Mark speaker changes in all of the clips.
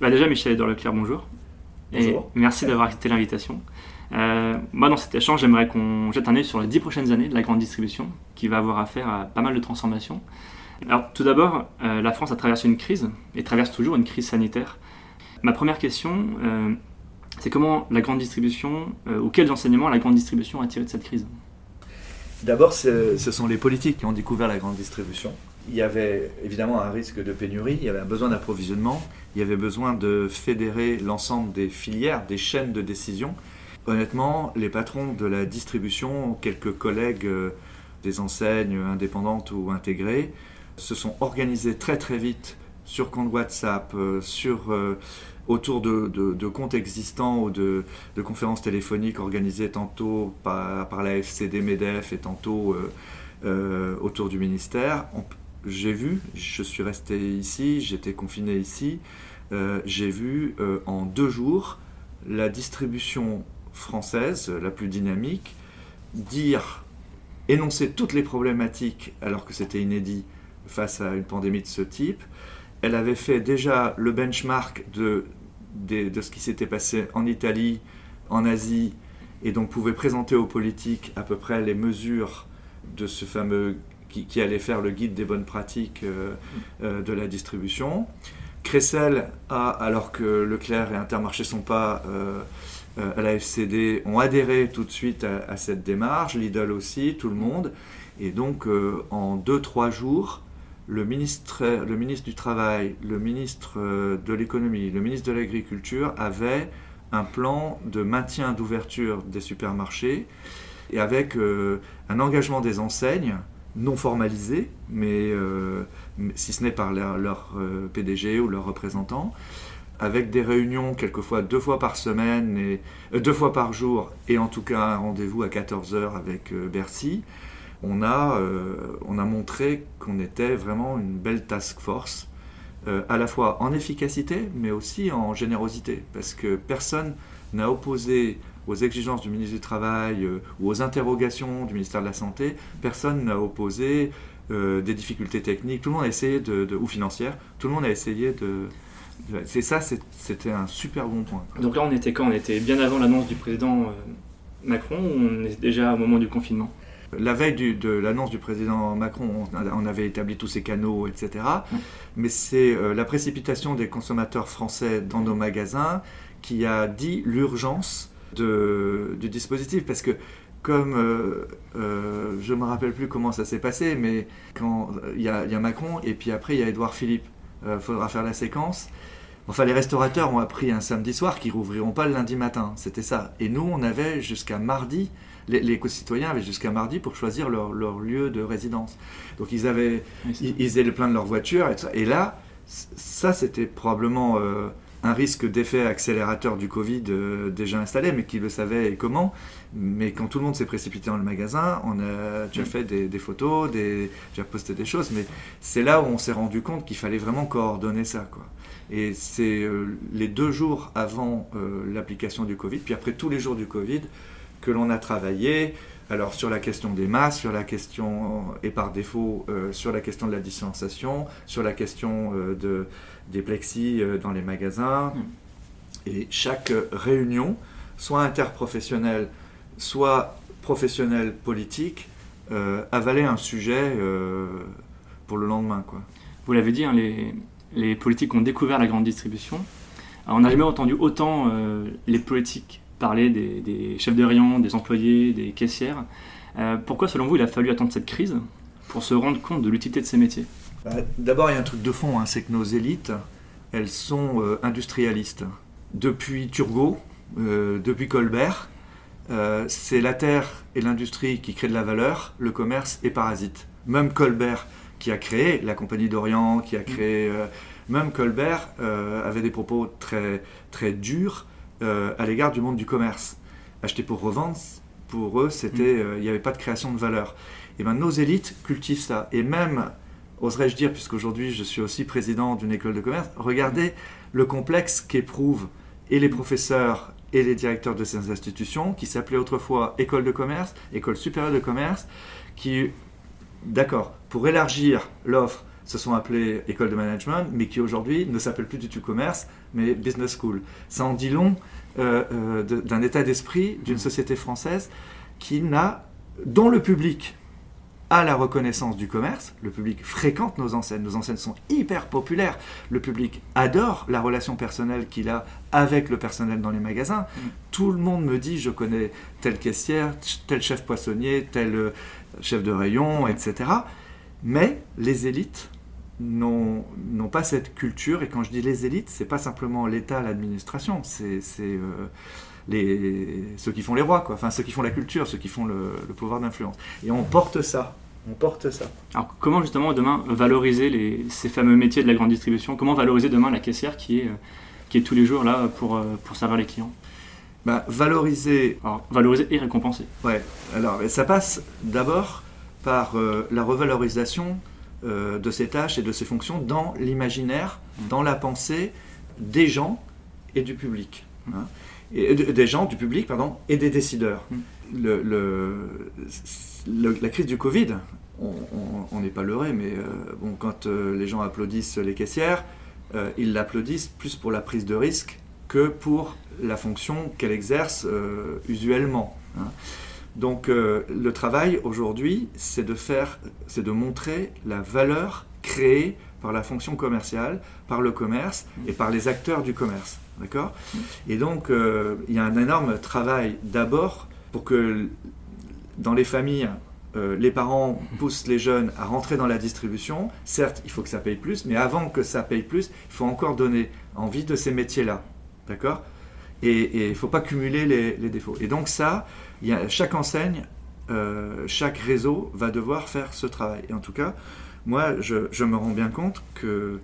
Speaker 1: Bah déjà, Michel Edouard Leclerc, bonjour.
Speaker 2: Bonjour.
Speaker 1: Et merci d'avoir accepté l'invitation. Euh, moi, dans cet échange, j'aimerais qu'on jette un œil sur les dix prochaines années de la grande distribution, qui va avoir affaire à pas mal de transformations. Alors, tout d'abord, euh, la France a traversé une crise, et traverse toujours une crise sanitaire. Ma première question, euh, c'est comment la grande distribution, ou quels enseignements la grande distribution a tiré de cette crise?
Speaker 2: D'abord, ce sont les politiques qui ont découvert la grande distribution. Il y avait évidemment un risque de pénurie, il y avait un besoin d'approvisionnement, il y avait besoin de fédérer l'ensemble des filières, des chaînes de décision. Honnêtement, les patrons de la distribution, quelques collègues euh, des enseignes indépendantes ou intégrées, se sont organisés très très vite sur compte WhatsApp, euh, sur, euh, autour de, comptes existants ou de, conférences téléphoniques organisées tantôt par, la FCD MEDEF et tantôt autour du ministère. J'ai vu, je suis resté ici, j'étais confiné ici, euh, j'ai vu euh, en deux jours la distribution française, la plus dynamique, dire, énoncer toutes les problématiques alors que c'était inédit face à une pandémie de ce type. Elle avait fait déjà le benchmark de, de ce qui s'était passé en Italie, en Asie, et donc pouvait présenter aux politiques à peu près les mesures de ce fameux qui, qui allait faire le guide des bonnes pratiques euh, euh, de la distribution. Cressel a, alors que Leclerc et Intermarché sont pas euh, à la FCD, ont adhéré tout de suite à, à cette démarche, Lidl aussi, tout le monde. Et donc, en 2-3 jours, le ministre, le ministre du Travail, le ministre de l'Économie, le ministre de l'Agriculture avaient un plan de maintien d'ouverture des supermarchés et avec euh, un engagement des enseignes non formalisé, mais euh, mais si ce n'est par leur, leur, euh, PDG ou leurs représentants, avec des réunions quelquefois deux fois par semaine, et, euh, deux fois par jour, et en tout cas un rendez-vous à 14h avec Bercy, on a, on a montré qu'on était vraiment une belle task force, à la fois en efficacité, mais aussi en générosité, parce que personne n'a opposé aux exigences du ministre du Travail euh, ou aux interrogations du ministère de la Santé, personne n'a opposé euh, des difficultés techniques, tout le monde a essayé de, de- ou financières, tout le monde a essayé de... de- c'est ça, c'était un super bon point.
Speaker 1: Donc là, on était quand? On était bien avant l'annonce du président euh, Macron, ou on est déjà au moment du confinement?
Speaker 2: La veille du- de l'annonce du président Macron, on, avait établi tous ces canaux, etc. Mais c'est euh, la précipitation des consommateurs français dans nos magasins qui a dit l'urgence de- du dispositif. Parce que, comme euh, euh, je ne me rappelle plus comment ça s'est passé, mais quand euh, il y, a- il y a Macron et puis après il y a Édouard Philippe, il faudra faire la séquence. Enfin, les restaurateurs ont appris un samedi soir qu'ils rouvriront pas le lundi matin. C'était ça. Et nous, on avait jusqu'à mardi les, les concitoyens avaient jusqu'à mardi pour choisir leur, leur lieu de résidence. Donc ils avaient,
Speaker 1: Oui,
Speaker 2: ils, ils faisaient le plein de leur voiture et, tout ça. Et là, ça c'était probablement euh, un risque d'effet accélérateur du Covid euh, déjà installé, mais qui le savait et comment. Mais quand tout le monde s'est précipité dans le magasin, on a, tu as fait des, des photos, des, tu as posté des choses, mais c'est là où on s'est rendu compte qu'il fallait vraiment coordonner ça. Quoi. Et c'est euh, les deux jours avant euh, l'application du Covid, puis après tous les jours du Covid, que l'on a travaillé. Alors sur la question des masques, sur la question, et par défaut, sur la question de la distanciation, sur la question de, des plexis euh, dans les magasins. Et chaque réunion, soit interprofessionnelle, soit professionnelle politique, euh, avalait un sujet euh, pour le lendemain. Quoi.
Speaker 1: Vous l'avez dit, hein, les, les politiques ont découvert la grande distribution. Alors, on n'a jamais entendu autant euh, les politiques parler des, des chefs de rayon, des employés, des caissières. Pourquoi, selon vous, il a fallu attendre cette crise pour se rendre compte de l'utilité de ces métiers?
Speaker 2: D'abord, il y a un truc de fond, hein, c'est que nos élites, elles sont euh, industrialistes. Depuis Turgot, euh, depuis Colbert, euh, c'est la terre et l'industrie qui créent de la valeur, le commerce est parasite. Même Colbert, qui a créé la Compagnie d'Orient, qui a créé... euh, même Colbert avait des propos très, très durs à l'égard du monde du commerce. Acheter pour revendre, pour eux, c'était, euh, il n'y avait pas de création de valeur. Et bien nos élites cultivent ça. Et même, oserais-je dire, puisqu'aujourd'hui je suis aussi président d'une école de commerce, regardez le complexe qu'éprouvent et les professeurs et les directeurs de ces institutions, qui s'appelaient autrefois école de commerce, école supérieure de commerce, qui, d'accord, pour élargir l'offre, se sont appelées école de management, mais qui aujourd'hui ne s'appellent plus du tout commerce, mais business school. Ça en dit long euh, d'un état d'esprit d'une société française qui n'a, dont le public à la reconnaissance du commerce. Le public fréquente nos enseignes. Nos enseignes sont hyper populaires. Le public adore la relation personnelle qu'il a avec le personnel dans les magasins. Mm. Tout le monde me dit je connais telle caissière, tel chef poissonnier, tel euh, chef de rayon, etc. Mais les élites n'ont pas cette culture. Et quand je dis les élites, c'est pas simplement l'État, l'administration. C'est euh, les, ceux qui font les rois, quoi. enfin ceux qui font la culture, ceux qui font le, pouvoir d'influence. Et on porte ça. On porte ça.
Speaker 1: Alors comment justement demain valoriser les, ces fameux métiers de la grande distribution? Comment valoriser demain la caissière qui est, euh, qui est tous les jours là pour, euh, pour servir les clients?
Speaker 2: Bah, Valoriser.
Speaker 1: Alors, valoriser et récompenser.
Speaker 2: Ouais. Alors ça passe d'abord par euh, la revalorisation de ces tâches et de ces fonctions dans l'imaginaire, mmh. dans la pensée des gens et du public. Hein et, des gens, du public, pardon, et des décideurs. Mm. Le, la crise du Covid, on n'est pas leurré, mais euh, bon, quand euh, les gens applaudissent les caissières, euh, ils l'applaudissent plus pour la prise de risque que pour la fonction qu'elle exerce usuellement. Hein. Donc le travail aujourd'hui, c'est de faire, c'est de montrer la valeur créée par la fonction commerciale, par le commerce et par les acteurs du commerce. D'accord? Et donc, euh, il y a un énorme travail d'abord pour que dans les familles, euh, les parents poussent les jeunes à rentrer dans la distribution. Certes, il faut que ça paye plus, mais avant que ça paye plus, il faut encore donner envie de ces métiers-là. D'accord? Et il ne faut pas cumuler les, défauts. Et donc ça, chaque enseigne, euh, chaque réseau va devoir faire ce travail. Et en tout cas, moi, je, je me rends bien compte que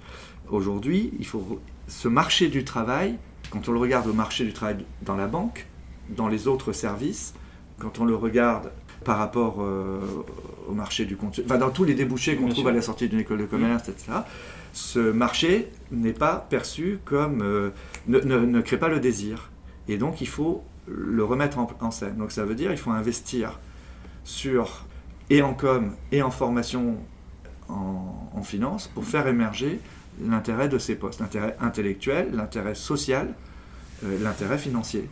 Speaker 2: aujourd'hui, il faut ce marché du travail, quand on le regarde au marché du travail dans la banque, dans les autres services, quand on le regarde par rapport euh, au marché du compte, enfin dans tous les débouchés qu'on trouve à la sortie d'une école de commerce, etc., ce marché n'est pas perçu comme. Euh, ne, crée pas le désir. Et donc il faut le remettre en, scène. Donc ça veut dire qu'il faut investir sur et en com et en formation en, en finance pour faire émerger l'intérêt de ces postes, l'intérêt intellectuel, l'intérêt social, euh, l'intérêt financier.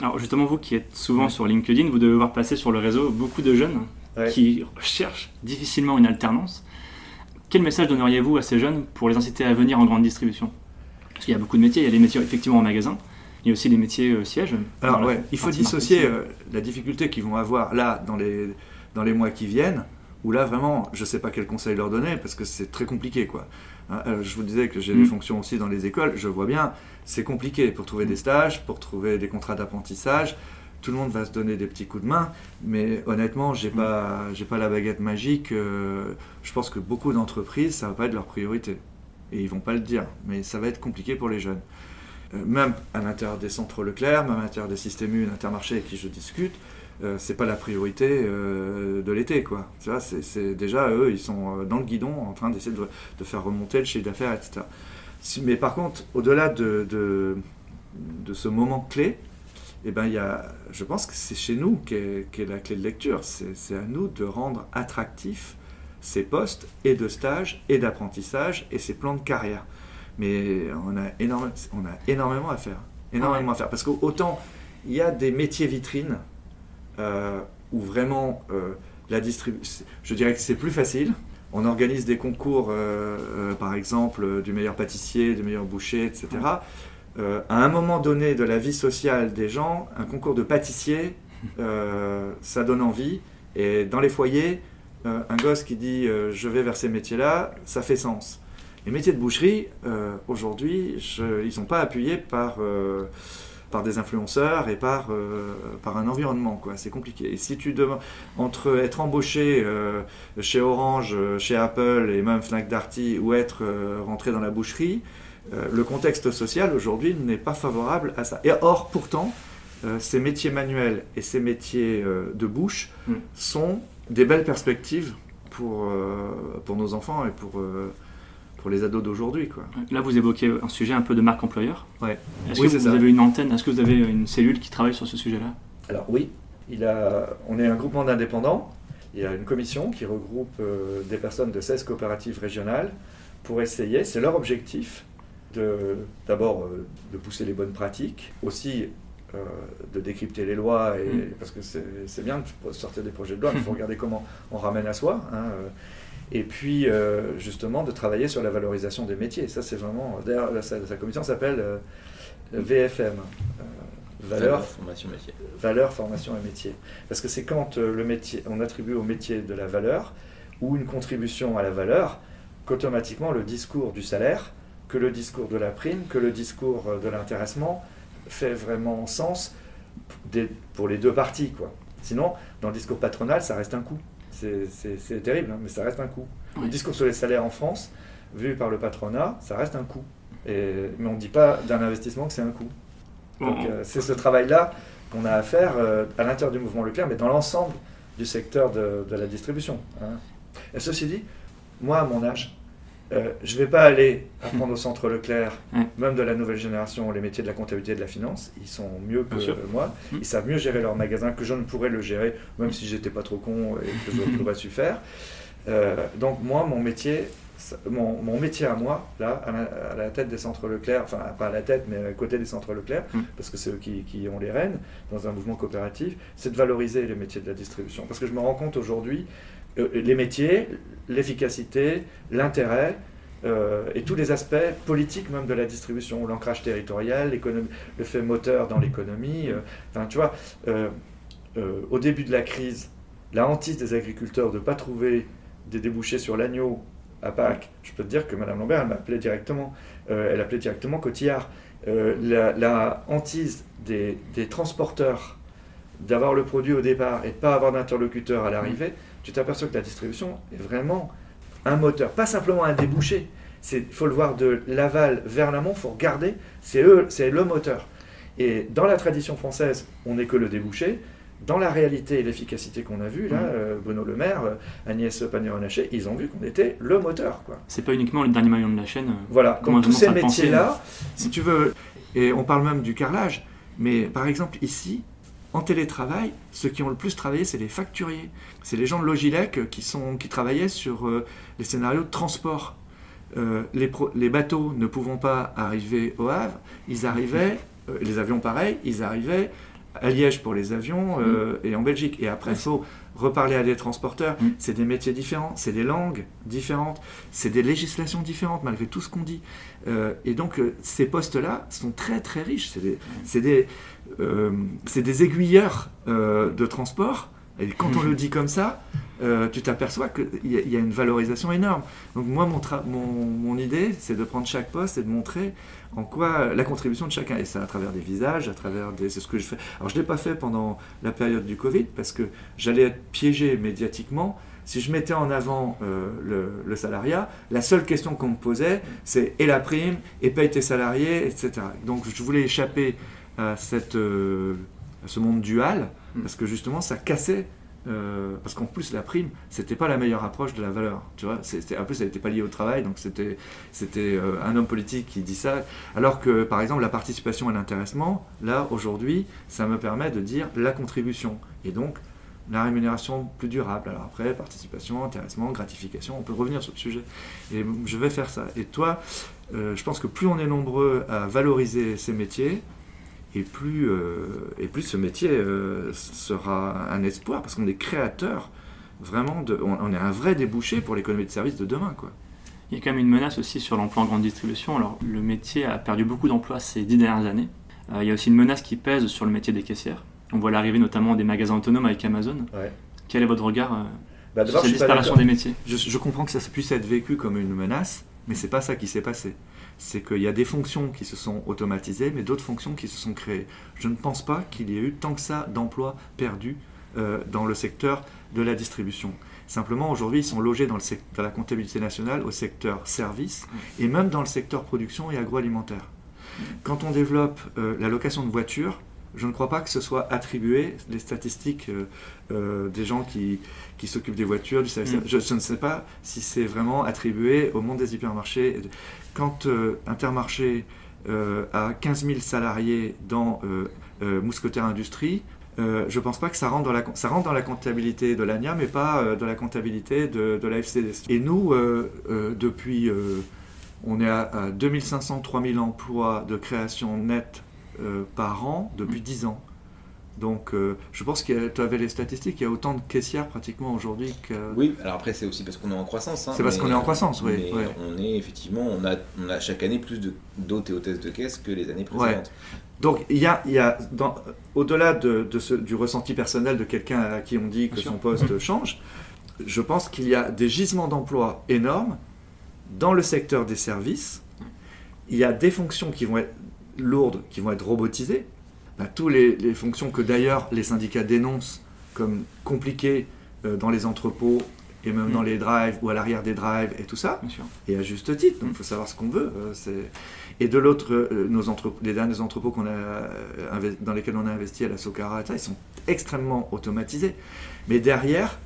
Speaker 1: Alors justement, vous qui êtes souvent sur LinkedIn, vous devez voir passer sur le réseau beaucoup de jeunes qui cherchent difficilement une alternance. Quel message donneriez-vous à ces jeunes pour les inciter à venir en grande distribution? Parce qu'il y a beaucoup de métiers, il y a des métiers effectivement en magasin, il y a aussi des métiers euh, sièges.
Speaker 2: Alors ouais, il faut dissocier euh, la difficulté qu'ils vont avoir là dans les, dans les mois qui viennent, où là vraiment, je sais pas quel conseil leur donner, parce que c'est très compliqué quoi. Hein, euh, je vous disais que j'ai des mm. fonctions aussi dans les écoles. Je vois bien, c'est compliqué pour trouver des mm. stages, pour trouver des contrats d'apprentissage. Tout le monde va se donner des petits coups de main, mais honnêtement, j'ai n'ai mm. pas, j'ai pas la baguette magique. Euh, je pense que beaucoup d'entreprises, ça va pas être leur priorité, et ils vont pas le dire. Mais ça va être compliqué pour les jeunes. Euh, même à l'intérieur des centres Leclerc, même à l'intérieur des systèmes U, Intermarché avec qui je discute, euh, c'est pas la priorité euh, de l'été, quoi. C'est déjà eux, ils sont euh, dans le guidon en train d'essayer de, faire remonter le chiffre d'affaires, etc. mais par contre, au-delà de, de, ce moment clé, eh ben, y a, je pense que c'est chez nous qu'est est la clé de lecture. C'est à nous de rendre attractifs ces postes et de stage et d'apprentissage et ces plans de carrière. Mais on a, énorme, on a énormément à faire. Énormément à faire. Parce qu'autant il y a des métiers vitrines euh, où vraiment euh, la distribution, je dirais que c'est plus facile. On organise des concours, euh, par exemple, du meilleur pâtissier, du meilleur boucher, etc. à un moment donné de la vie sociale des gens, un concours de pâtissier, ça donne envie. Et dans les foyers, un gosse qui dit je vais vers ces métiers-là, ça fait sens. Les métiers de boucherie, aujourd'hui, ils ne sont pas appuyés par par des influenceurs et par, euh, par un environnement. Quoi. C'est compliqué. Et si tu demandes entre être embauché euh, chez Orange, euh, chez Apple et même Fnac Darty ou être rentré dans la boucherie, le contexte social aujourd'hui n'est pas favorable à ça. Et or, pourtant, ces métiers manuels et ces métiers de bouche mm. sont des belles perspectives pour, pour nos enfants et pour les ados d'aujourd'hui. Quoi.
Speaker 1: Là, vous évoquez un sujet un peu de marque employeur.
Speaker 2: Ouais.
Speaker 1: Est-ce que vous avez une antenne Est-ce que vous avez une cellule qui travaille sur ce sujet-là?
Speaker 2: Alors oui, il a, on est un groupement d'indépendants. il y a une commission qui regroupe des personnes de 16 coopératives régionales pour essayer, c'est leur objectif, d'abord de, pousser les bonnes pratiques, aussi de décrypter les lois, et, mm. parce que c'est bien de sortir des projets de loi, mais il faut regarder comment on ramène à soi. Hein, et puis justement de travailler sur la valorisation des métiers. Ça, c'est vraiment. D'ailleurs, sa, commission s'appelle VFM.
Speaker 3: valeur, formation, métier.
Speaker 2: Valeur, formation et métier. Parce que c'est quand le métier, on attribue au métier de la valeur ou une contribution à la valeur qu'automatiquement le discours du salaire, que le discours de la prime, que le discours de l'intéressement fait vraiment sens pour les deux parties. Quoi. Sinon, dans le discours patronal, ça reste un coût. C'est terrible, hein, mais ça reste un coût. Le discours sur les salaires en France, vu par le patronat, ça reste un coût. Et, mais on ne dit pas d'un investissement que c'est un coût. Donc euh, c'est ce travail-là qu'on a à faire euh, à l'intérieur du mouvement Leclerc, mais dans l'ensemble du secteur de, la distribution. Hein. Et ceci dit, moi, à mon âge, euh, je ne vais pas aller apprendre au centre Leclerc, même de la nouvelle génération, les métiers de la comptabilité et de la finance. Ils sont mieux que moi. Mmh. Ils savent mieux gérer leur magasin que je ne pourrais le gérer, même si j'étais pas trop con et que j'aurais su faire. Euh, donc moi, mon métier, mon, mon, métier à moi, là, à la, tête des centres Leclerc, enfin pas à la tête, mais à côté des centres Leclerc, mmh. parce que c'est eux qui, qui, ont les rênes dans un mouvement coopératif, c'est de valoriser les métiers de la distribution. Parce que je me rends compte aujourd'hui les métiers, l'efficacité, l'intérêt, euh, et tous les aspects politiques même de la distribution, l'ancrage territorial, le fait moteur dans l'économie. Euh, tu vois, au début de la crise, la hantise des agriculteurs de ne pas trouver des débouchés sur l'agneau à Pâques, je peux te dire que Mme Lambert, elle m'appelait directement, elle appelait directement Cotillard. La, hantise des, des transporteurs d'avoir le produit au départ et de pas avoir d'interlocuteur à l'arrivée, tu t'aperçois que la distribution est vraiment un moteur, pas simplement un débouché. Il faut le voir de l'aval vers l'amont, il faut regarder, c'est eux, c'est le moteur. Et dans la tradition française, on n'est que le débouché. Dans la réalité et l'efficacité qu'on a vue, là, mmh. euh, Bruno Le Maire, euh, Agnès Pannier-Runacher, ils ont vu qu'on était le moteur. Quoi.
Speaker 1: C'est pas uniquement le dernier maillon de la chaîne. Euh,
Speaker 2: voilà, comme tous ces métiers-là, si tu veux, et on parle même du carrelage, mais par exemple ici, en télétravail, ceux qui ont le plus travaillé, c'est les facturiers. C'est les gens de Logilec qui, sont, qui travaillaient sur euh, les scénarios de transport. Euh, les, bateaux ne pouvant pas arriver au Havre, ils arrivaient, euh, les avions pareil, ils arrivaient à Liège pour les avions mm. et en Belgique. Et après, il faut reparler à des transporteurs. Mm. C'est des métiers différents, c'est des langues différentes, c'est des législations différentes malgré tout ce qu'on dit. et donc, ces postes-là sont très très riches. C'est des, euh, des aiguilleurs euh, de transport. Et quand on le dit comme ça, euh, tu t'aperçois qu'il y, a une valorisation énorme. Donc moi, mon, idée, c'est de prendre chaque poste et de montrer en quoi la contribution de chacun. Et c'est à travers des visages, à travers des... C'est ce que je fais. Alors je ne l'ai pas fait pendant la période du Covid parce que j'allais être piégé médiatiquement. Si je mettais en avant le, le, salariat, la seule question qu'on me posait, c'est et la prime, et paye tes salariés, etc. Donc je voulais échapper à, cette, euh, à ce monde dual. Parce que justement, ça cassait. Euh, parce qu'en plus, la prime, c'était pas la meilleure approche de la valeur. Tu vois, en plus, elle n'était pas liée au travail, donc c'était, c'était euh, un homme politique qui dit ça. Alors que, par exemple, la participation et l'intéressement, là, aujourd'hui, ça me permet de dire la contribution. Et donc, la rémunération plus durable. Alors après, participation, intéressement, gratification, on peut revenir sur le sujet. Et je vais faire ça. Et toi, je pense que plus on est nombreux à valoriser ces métiers, et plus, euh, et plus ce métier euh, sera un espoir, parce qu'on est créateur, vraiment, de, on, est un vrai débouché pour l'économie de service de demain. Quoi.
Speaker 1: Il y a quand même une menace aussi sur l'emploi en grande distribution. Alors, le métier a perdu beaucoup d'emplois ces dix dernières années. Euh, il y a aussi une menace qui pèse sur le métier des caissières. On voit l'arrivée notamment des magasins autonomes avec Amazon. Quel est votre regard bah, sur la disparition des métiers?
Speaker 2: Je, je, comprends que ça puisse être vécu comme une menace, mais c'est pas ça qui s'est passé c'est qu'il y a des fonctions qui se sont automatisées, mais d'autres fonctions qui se sont créées. Je ne pense pas qu'il y ait eu tant que ça d'emplois perdus euh, dans le secteur de la distribution. Simplement, aujourd'hui, ils sont logés dans, le dans, la comptabilité nationale au secteur service mmh. et même dans le secteur production et agroalimentaire. Quand on développe euh, la location de voitures, je ne crois pas que ce soit attribué, les statistiques euh, des gens qui, qui s'occupent des voitures, du service. Mmh. Je, je, ne sais pas si c'est vraiment attribué au monde des hypermarchés quand euh, Intermarché euh, a 15 000 salariés dans euh, Mousquetaire Industrie, euh, je ne pense pas que ça rentre dans la, ça rentre dans la comptabilité de l'ANIA, mais pas euh, dans la comptabilité de, de la FCDC. Et nous, euh, depuis, on est à, 2500-3000 emplois de création nette par an depuis 10 ans. Donc, je pense que tu avais les statistiques, il y a autant de caissières pratiquement aujourd'hui que.
Speaker 3: Oui, alors après, c'est aussi parce qu'on est en croissance. Hein,
Speaker 2: c'est parce qu'on est en croissance, oui.
Speaker 3: On est effectivement, on a, on a chaque année plus d'hôtes et hôtesses de caisse que les années précédentes.
Speaker 2: Donc il y a, y a au-delà de, ce, du ressenti personnel de quelqu'un à qui on dit que son poste change, je pense qu'il y a des gisements d'emploi énormes dans le secteur des services. Il y a des fonctions qui vont être lourdes, qui vont être robotisées. Bah, toutes les, fonctions que d'ailleurs les syndicats dénoncent comme compliquées euh, dans les entrepôts et même dans mm. les drives ou à l'arrière des drives et tout ça. Et à juste titre, donc il mm. faut savoir ce qu'on veut. Euh, et de l'autre, euh, nos les derniers entrepôts qu'on a, euh, dans lesquels on a investi à la Socara, ils sont extrêmement automatisés. Mais derrière,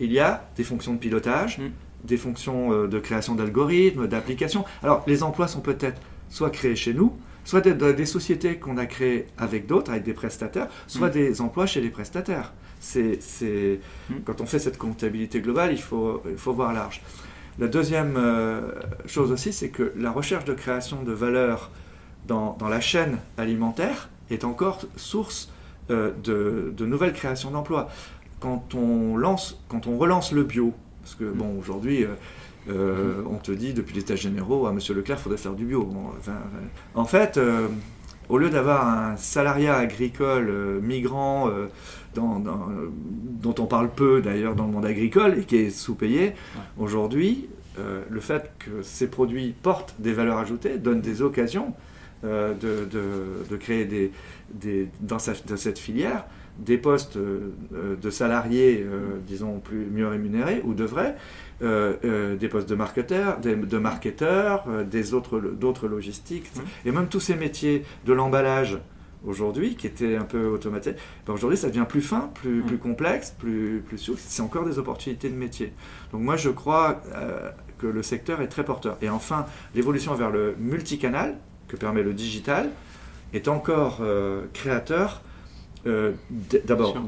Speaker 2: il y a des fonctions de pilotage, mm. des fonctions de création d'algorithmes, d'applications. Alors les emplois sont peut-être soit créés chez nous, soit des, des sociétés qu'on a créées avec d'autres, avec des prestataires, soit des emplois chez les prestataires c'est, hmm. Quand on fait cette comptabilité globale, il faut, il faut voir large. La deuxième euh, chose aussi, c'est que la recherche de création de valeur dans, dans la chaîne alimentaire est encore source euh, de, de, nouvelles créations d'emplois. Quand on, lance, quand on relance le bio, parce que bon, aujourd'hui, euh, on te dit depuis l'état généraux, à Monsieur Leclerc, il faudrait faire du bio. en fait, au lieu d'avoir un salariat agricole migrant dont on parle peu d'ailleurs dans le monde agricole et qui est sous-payé, aujourd'hui, euh, le fait que ces produits portent des valeurs ajoutées donne des occasions euh, de, créer des, dans, cette filière des postes euh, de salariés, disons, plus, mieux rémunérés ou de vrais, des postes de marketeurs, de marketeurs, des autres, d'autres logistiques, et même tous ces métiers de l'emballage aujourd'hui, qui était un peu automatique, ben aujourd'hui ça devient plus fin, plus, mm. plus complexe, plus, plus souple. C'est encore des opportunités de métier. Donc moi je crois euh, que le secteur est très porteur. Et enfin, l'évolution vers le multicanal que permet le digital est encore euh, créateur euh, d'abord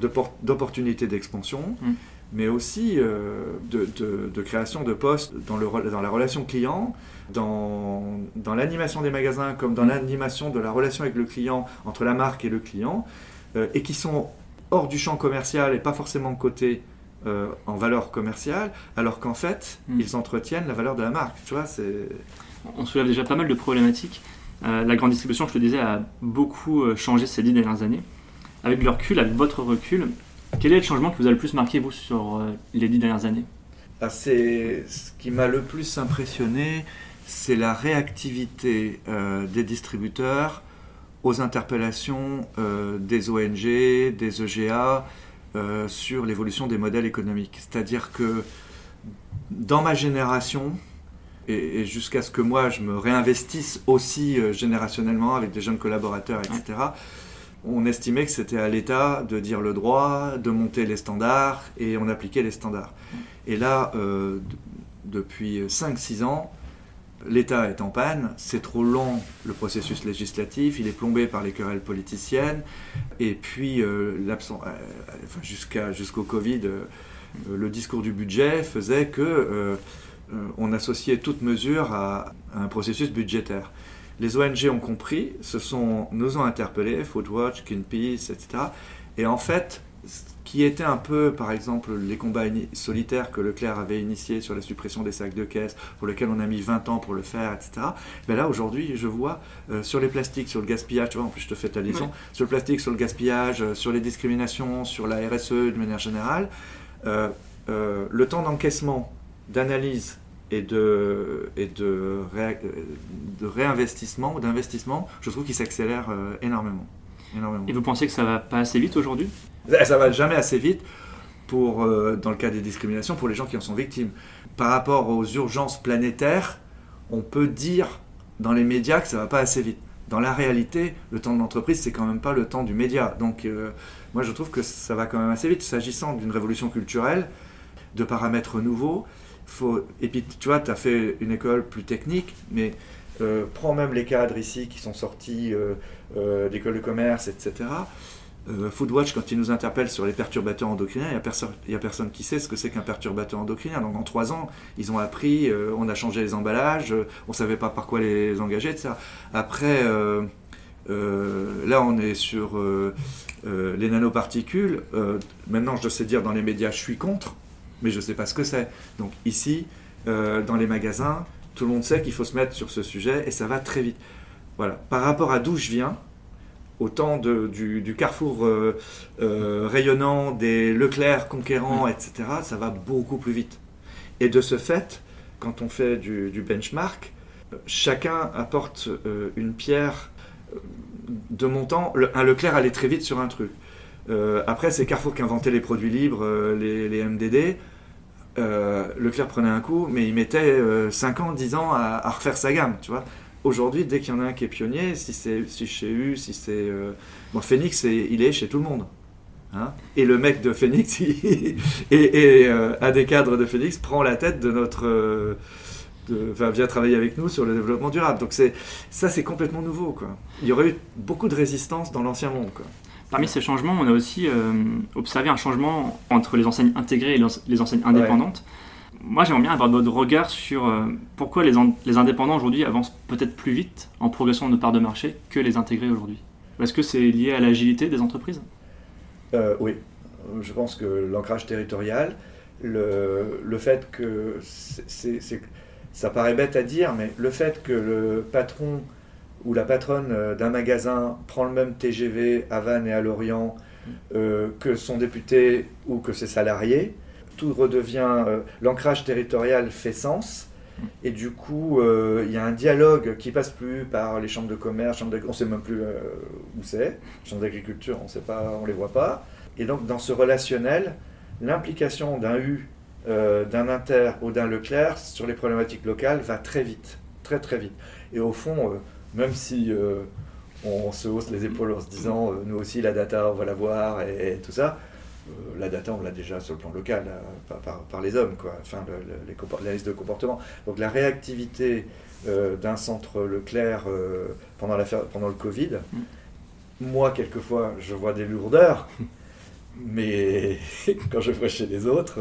Speaker 2: d'opportunités d'expansion. Mm. Mais aussi de, de, création de postes dans, le, dans la relation client, dans, dans l'animation des magasins comme dans l'animation de la relation avec le client, entre la marque et le client, euh, et qui sont hors du champ commercial et pas forcément cotés euh, en valeur commerciale, alors qu'en fait, hmm. ils entretiennent la valeur de la marque. Tu vois, c'est...
Speaker 1: On soulève déjà pas mal de problématiques. Euh, la grande distribution, je te disais, a beaucoup changé ces dix dernières années. Avec le recul, avec votre recul, quel est le changement qui vous a le plus marqué, vous, sur les dix dernières années?
Speaker 2: Ah, C'est ce qui m'a le plus impressionné, c'est la réactivité euh, des distributeurs aux interpellations euh, des ONG, des EGA euh, sur l'évolution des modèles économiques. C'est-à-dire que dans ma génération, et, jusqu'à ce que moi je me réinvestisse aussi générationnellement avec des jeunes collaborateurs, etc., on estimait que c'était à l'État de dire le droit, de monter les standards, et on appliquait les standards. Et là, depuis 5-6 ans, l'État est en panne, c'est trop long le processus législatif, il est plombé par les querelles politiciennes, et puis euh, euh, jusqu'au Covid, euh, le discours du budget faisait que on associait toute mesure à, un processus budgétaire. Les ONG ont compris, se sont, nous ont interpellés, Foodwatch, Greenpeace, etc. Et en fait, qui était un peu, par exemple, les combats solitaires que Leclerc avait initiés sur la suppression des sacs de caisse, pour lesquels on a mis 20 ans pour le faire, etc. Ben là, aujourd'hui, je vois euh, sur les plastiques, sur le gaspillage, tu vois, en plus je te fais ta liaison, sur le plastique, sur le gaspillage, euh, sur les discriminations, sur la RSE de manière générale, euh, le temps d'encaissement, d'analyse et de, et de, de réinvestissement, d'investissement, je trouve qu'il s'accélère énormément.
Speaker 1: Et vous pensez que ça va pas assez vite aujourd'hui?
Speaker 2: Ça va jamais assez vite pour, euh, dans le cas des discriminations pour les gens qui en sont victimes. Par rapport aux urgences planétaires, on peut dire dans les médias que ça va pas assez vite. Dans la réalité, le temps de l'entreprise, c'est quand même pas le temps du média. Donc, euh, moi, je trouve que ça va quand même assez vite. S'agissant d'une révolution culturelle, de paramètres nouveaux, et puis, tu vois, tu as fait une école plus technique, mais euh, prends même les cadres ici qui sont sortis euh, euh, d'école de commerce, etc. euh, Foodwatch, quand il nous interpelle sur les perturbateurs endocriniens, il n'y a, personne, qui sait ce que c'est qu'un perturbateur endocrinien. Donc en trois ans, ils ont appris, on a changé les emballages, on ne savait pas par quoi les engager, etc. Après, là on est sur les nanoparticules. maintenant, je sais dire dans les médias, je suis contre, mais je ne sais pas ce que c'est. Donc ici, dans les magasins, tout le monde sait qu'il faut se mettre sur ce sujet et ça va très vite. Voilà. Par rapport à d'où je viens, au temps du, carrefour euh, euh, rayonnant, des Leclerc conquérants, etc., ça va beaucoup plus vite. Et de ce fait, quand on fait du, benchmark, chacun apporte euh, une pierre de montant. un Leclerc allait très vite sur un truc. Après, c'est Carrefour qui inventait les produits libres, les, MDD. Leclerc prenait un coup, mais il mettait 5 ans, 10 ans à, refaire sa gamme, tu vois. Aujourd'hui, dès qu'il y en a un qui est pionnier, si c'est si chez U, si c'est. Euh, bon, Phoenix, il est chez tout le monde. Hein. et le mec de Phoenix, et, euh, un des cadres de Phoenix prend la tête de notre. Euh, enfin, vient travailler avec nous sur le développement durable. Donc ça, c'est complètement nouveau. Quoi. Il y aurait eu beaucoup de résistance dans l'ancien monde. Quoi.
Speaker 1: Parmi ces changements, on a aussi observé un changement entre les enseignes intégrées et les enseignes indépendantes. Moi, j'aimerais bien avoir votre regard sur euh, pourquoi les, les indépendants aujourd'hui avancent peut-être plus vite en progression de part de marché que les intégrés aujourd'hui. Est-ce que c'est lié à l'agilité des entreprises?
Speaker 2: Euh, Oui, je pense que l'ancrage territorial, le, le, fait que ça paraît bête à dire, mais le fait que le patron ou la patronne euh, d'un magasin prend le même TGV à Vannes et à Lorient que son député ou que ses salariés, tout redevient, euh, l'ancrage territorial fait sens. Et du coup, euh, il y a un dialogue qui passe plus par les chambres de commerce, on ne sait même plus euh, où c'est, chambres d'agriculture, on ne les voit pas. Et donc, dans ce relationnel, l'implication d'un U, d'un Inter ou d'un Leclerc sur les problématiques locales va très vite, très très vite. Et au fond, même si on se hausse les épaules en se disant, nous aussi la data, on va la voir et tout ça, euh, la data, on l'a déjà sur le plan local, euh, par, les hommes, quoi. enfin les, la liste de comportement. Donc la réactivité euh, d'un centre Leclerc pendant, pendant le Covid, mm. moi, quelquefois, je vois des lourdeurs, mais quand je vois chez les autres,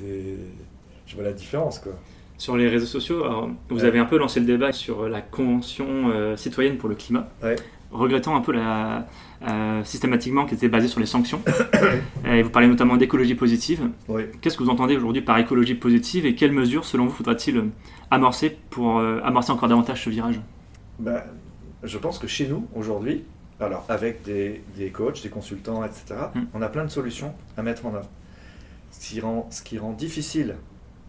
Speaker 2: je vois la différence. Quoi.
Speaker 1: Sur les réseaux sociaux, vous avez un peu lancé le débat sur la Convention citoyenne pour le climat, regrettant un peu la euh, systématiquement qui était basé sur les sanctions. et vous parlez notamment d'écologie positive. Qu'est-ce que vous entendez aujourd'hui par écologie positive et quelles mesures, selon vous, faudra-t-il euh, amorcer pour euh, amorcer encore davantage ce virage?
Speaker 2: Ben, Je pense que chez nous, aujourd'hui, alors avec des, des, coachs, des consultants, etc., hmm. on a plein de solutions à mettre en œuvre. Ce qui rend, ce qui rend difficile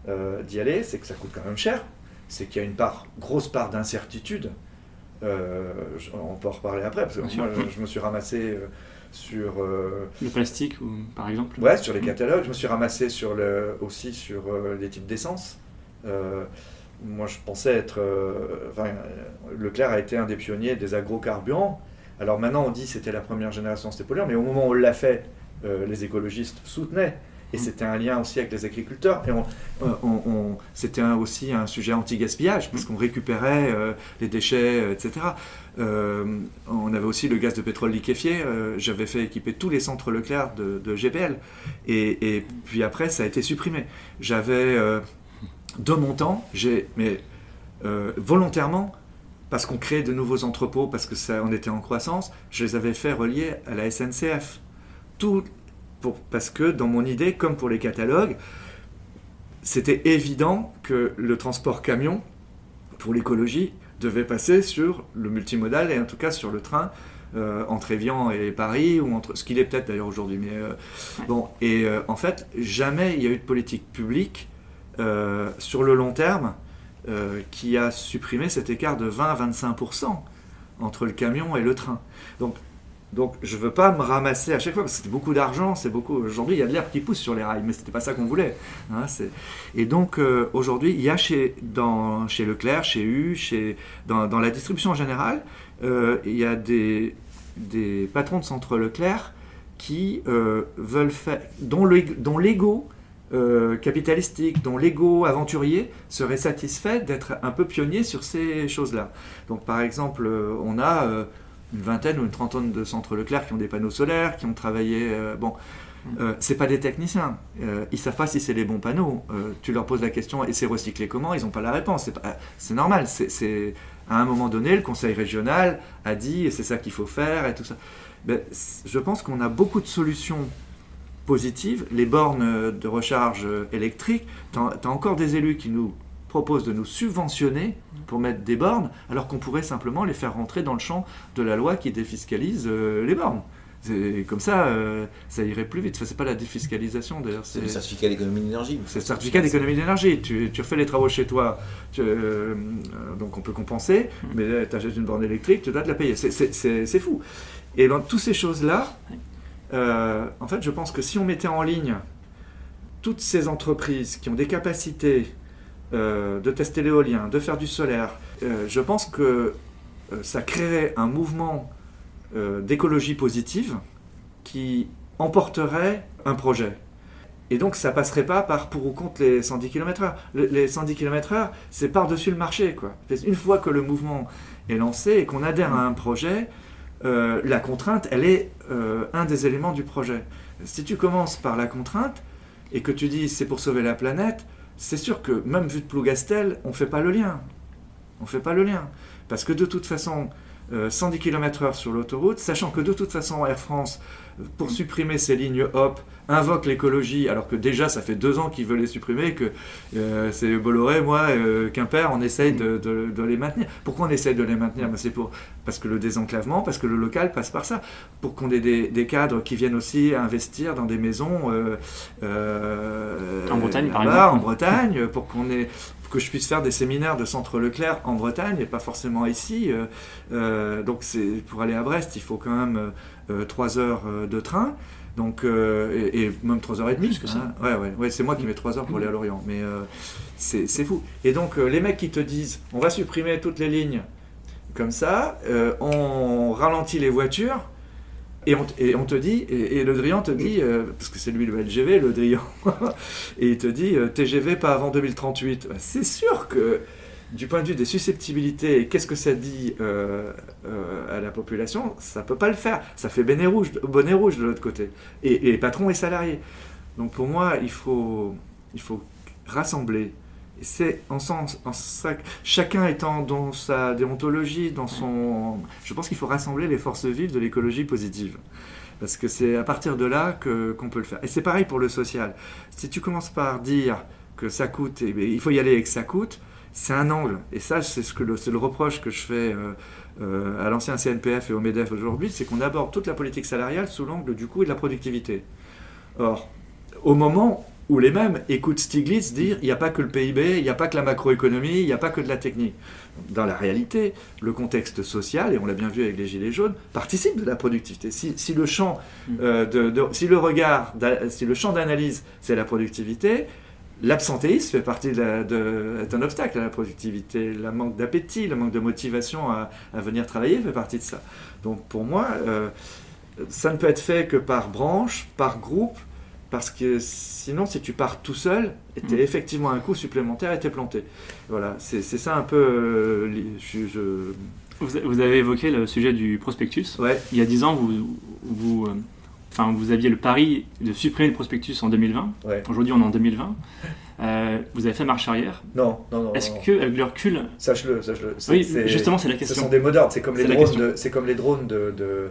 Speaker 2: d'y aller, c'est que ça coûte quand même cher, c'est qu'il y a une part, grosse part d'incertitude euh, on peut en reparler après, parce que moi, je, me suis ramassé euh, sur...
Speaker 1: Euh, le plastique, par exemple
Speaker 2: Ouais, sur les catalogues. Je me suis ramassé sur le, aussi sur les types d'essence. moi, je pensais être... Enfin, Leclerc a été un des pionniers des agrocarburants. Alors maintenant, on dit que c'était la première génération, c'était polluant, mais au moment où on l'a fait, les écologistes soutenaient et c'était un lien aussi avec les agriculteurs. Et on, c'était aussi un sujet anti-gaspillage, parce qu'on récupérait euh, les déchets, euh, etc. Euh, on avait aussi le gaz de pétrole liquéfié. J'avais fait équiper tous les centres Leclerc de, de GPL. Et, puis après, ça a été supprimé. J'avais, de mon temps, mais volontairement, parce qu'on créait de nouveaux entrepôts, parce que ça, on était en croissance, je les avais fait relier à la SNCF. Tout, parce que dans mon idée, comme pour les catalogues, c'était évident que le transport camion, pour l'écologie, devait passer sur le multimodal et en tout cas sur le train euh, entre Evian et Paris, ou entre, ce qu'il est peut-être d'ailleurs aujourd'hui. Mais euh, bon, et euh, en fait, jamais il y a eu de politique publique sur le long terme qui a supprimé cet écart de 20 à 25% entre le camion et le train. Donc donc je veux pas me ramasser à chaque fois, parce que c'était beaucoup d'argent, c'est beaucoup. Aujourd'hui, il y a de l'herbe qui pousse sur les rails, mais ce n'était pas ça qu'on voulait. Hein, et donc euh, aujourd'hui, il y a chez, chez Leclerc, chez U, chez, dans, la distribution en général, euh, il y a des, des patrons de centre Leclerc qui euh, veulent faire, dont l'ego capitalistique, dont l'ego aventurier serait satisfait d'être un peu pionnier sur ces choses-là. Donc par exemple, on a une vingtaine ou une trentaine de centres Leclerc qui ont des panneaux solaires, qui ont travaillé. euh, bon, euh, c'est pas des techniciens. Euh, ils savent pas si c'est les bons panneaux. Euh, tu leur poses la question et c'est recyclé comment? Ils n'ont pas la réponse. C'est, pas- c'est normal. C'est, c'est- à un moment donné, le conseil régional a dit et c'est ça qu'il faut faire et tout ça. Ben, je pense qu'on a beaucoup de solutions positives. Les bornes de recharge électrique, tu as encore des élus qui nous proposent de nous subventionner pour mettre des bornes, alors qu'on pourrait simplement les faire rentrer dans le champ de la loi qui défiscalise euh, les bornes. C'est- Comme ça, euh, ça irait plus vite. Enfin, c'est pas la défiscalisation d'ailleurs.
Speaker 3: C'est le certificat d'économie d'énergie.
Speaker 2: C'est le certificat d'économie d'énergie. Tu, tu refais les travaux chez toi, tu- euh, donc on peut compenser, mais tu achètes une borne électrique, tu dois te la payer. C'est- fou. Et dans toutes ces choses-là, euh, en fait, je pense que si on mettait en ligne toutes ces entreprises qui ont des capacités euh, de tester l'éolien, de faire du solaire, euh, je pense que euh, ça créerait un mouvement d'écologie positive qui emporterait un projet. Et donc ça passerait pas par pour ou contre les 110 km/h. Le- Les 110 km/h, c'est par-dessus le marché. Quoi. Une fois que le mouvement est lancé et qu'on adhère à un projet, la contrainte, elle est un des éléments du projet. Si tu commences par la contrainte et que tu dis c'est pour sauver la planète, c'est sûr que même vu de Plougastel, on ne fait pas le lien. On fait pas le lien. Parce que de toute façon, 110 km/h sur l'autoroute, sachant que de toute façon Air France, euh, pour supprimer ces lignes hop, invoque l'écologie, alors que déjà ça fait deux ans qu'ils veulent les supprimer, que euh, c'est Bolloré, moi, euh, Quimper, on essaye de, de- de les maintenir. Pourquoi on essaye de les maintenir? Ben, C'est pour parce que le désenclavement, parce que le local passe par ça, pour qu'on ait des, des cadres qui viennent aussi investir dans des maisons euh, euh,
Speaker 1: En Bretagne, par exemple.
Speaker 2: en Bretagne, pour qu'on ait que je puisse faire des séminaires de centre Leclerc en Bretagne et pas forcément ici. Euh, euh, donc c'est pour aller à Brest, il faut quand même euh, 3 heures de train. Donc, euh, et, et même 3 heures et demie.
Speaker 1: Plus que ça.
Speaker 2: hein. Ouais, ouais, ouais, c'est moi qui mets 3 heures pour aller à Lorient. Mais euh, c'est fou. Et donc, euh, les mecs qui te disent on va supprimer toutes les lignes comme ça, on ralentit les voitures. Et on, te dit, et, Le Drian te dit, euh, parce que c'est lui le LGV, Le Drian, et il te dit euh, TGV pas avant 2038. Bah, c'est sûr que du point de vue des susceptibilités, et qu'est-ce que ça dit euh, à la population, ça peut pas le faire. Ça fait bonnet rouge, bonnet rouge de l'autre côté. Et, et patrons et salariés. Donc pour moi, il faut, il faut rassembler. C'est en sens, en chacun étant dans sa déontologie, dans son. Je pense qu'il faut rassembler les forces vives de l'écologie positive. Parce que c'est à partir de là que, qu'on peut le faire. Et c'est pareil pour le social. Si tu commences par dire que ça coûte, et, il faut y aller et que ça coûte, c'est un angle. Et ça, c'est, ce que le, c'est le reproche que je fais euh, euh, à l'ancien CNPF et au MEDEF aujourd'hui, c'est qu'on aborde toute la politique salariale sous l'angle du coût et de la productivité. Or, au moment où les mêmes écoutent Stiglitz dire il n'y a pas que le PIB, il n'y a pas que la macroéconomie, il n'y a pas que de la technique. Dans la réalité, le contexte social, et on l'a bien vu avec les Gilets jaunes, participe de la productivité. Si, si le champ euh, de, de- si le regard, si le champ d'analyse, c'est la productivité, l'absentéisme fait partie de la- de- est un obstacle à la productivité. Le manque d'appétit, le manque de motivation à, à venir travailler fait partie de ça. Donc pour moi, euh, ça ne peut être fait que par branche, par groupe, parce que sinon, si tu pars tout seul, tu
Speaker 1: Mhm.
Speaker 2: effectivement un coût supplémentaire et t'es planté. Voilà, c'est ça un peu. euh, li- je, je-
Speaker 1: Vous, avez évoqué le sujet du prospectus.
Speaker 2: Ouais,
Speaker 1: Il y a 10 ans, vous, vous, euh, enfin, vous aviez le pari de supprimer le prospectus en 2020.
Speaker 2: ouais.
Speaker 1: Aujourd'hui, on est en 2020. Euh, vous avez fait marche arrière.
Speaker 2: Non, non, non.
Speaker 1: Est-ce que, avec le recul,
Speaker 2: Sache-le, sache-le.
Speaker 1: Oui, justement, c'est la
Speaker 2: Ce
Speaker 1: question.
Speaker 2: sont des mots d'ordre, c'est comme, comme les drones de, de,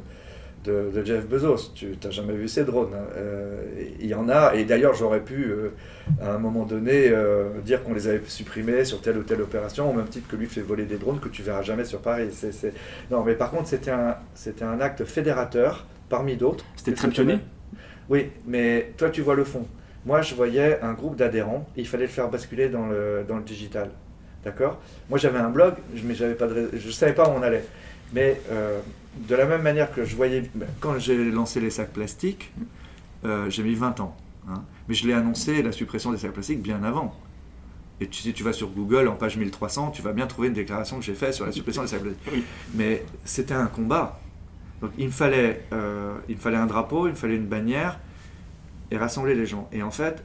Speaker 2: de- de Jeff Bezos. Tu n'as jamais vu ces drones. hein. Euh, Il y en a, et d'ailleurs j'aurais pu euh, à un moment donné euh, dire qu'on les avait supprimés sur telle ou telle opération, au même titre que lui fait voler des drones que tu verras jamais sur Paris. Non, mais par contre c'était un, c'était un acte fédérateur parmi d'autres.
Speaker 1: C'était très pionnier.
Speaker 2: Oui, mais toi tu vois le fond. Moi je voyais un groupe d'adhérents, il fallait le faire basculer dans le, dans le digital. D'accord? Moi j'avais un blog, je- mais j'avais pas de, rais- je savais pas où on allait. Mais de la même manière que je voyais, ben, quand j'ai lancé les sacs plastiques, euh, j'ai mis 20 ans. hein. mais je l'ai annoncé, la suppression des sacs plastiques, bien avant. Et tu, si tu vas sur Google en page 1300, tu vas bien trouver une déclaration que j'ai faite sur la suppression des sacs plastiques.
Speaker 1: Oui.
Speaker 2: Mais c'était un combat. Donc il me, fallait, euh, il me fallait un drapeau, il me fallait une bannière et rassembler les gens. Et en fait,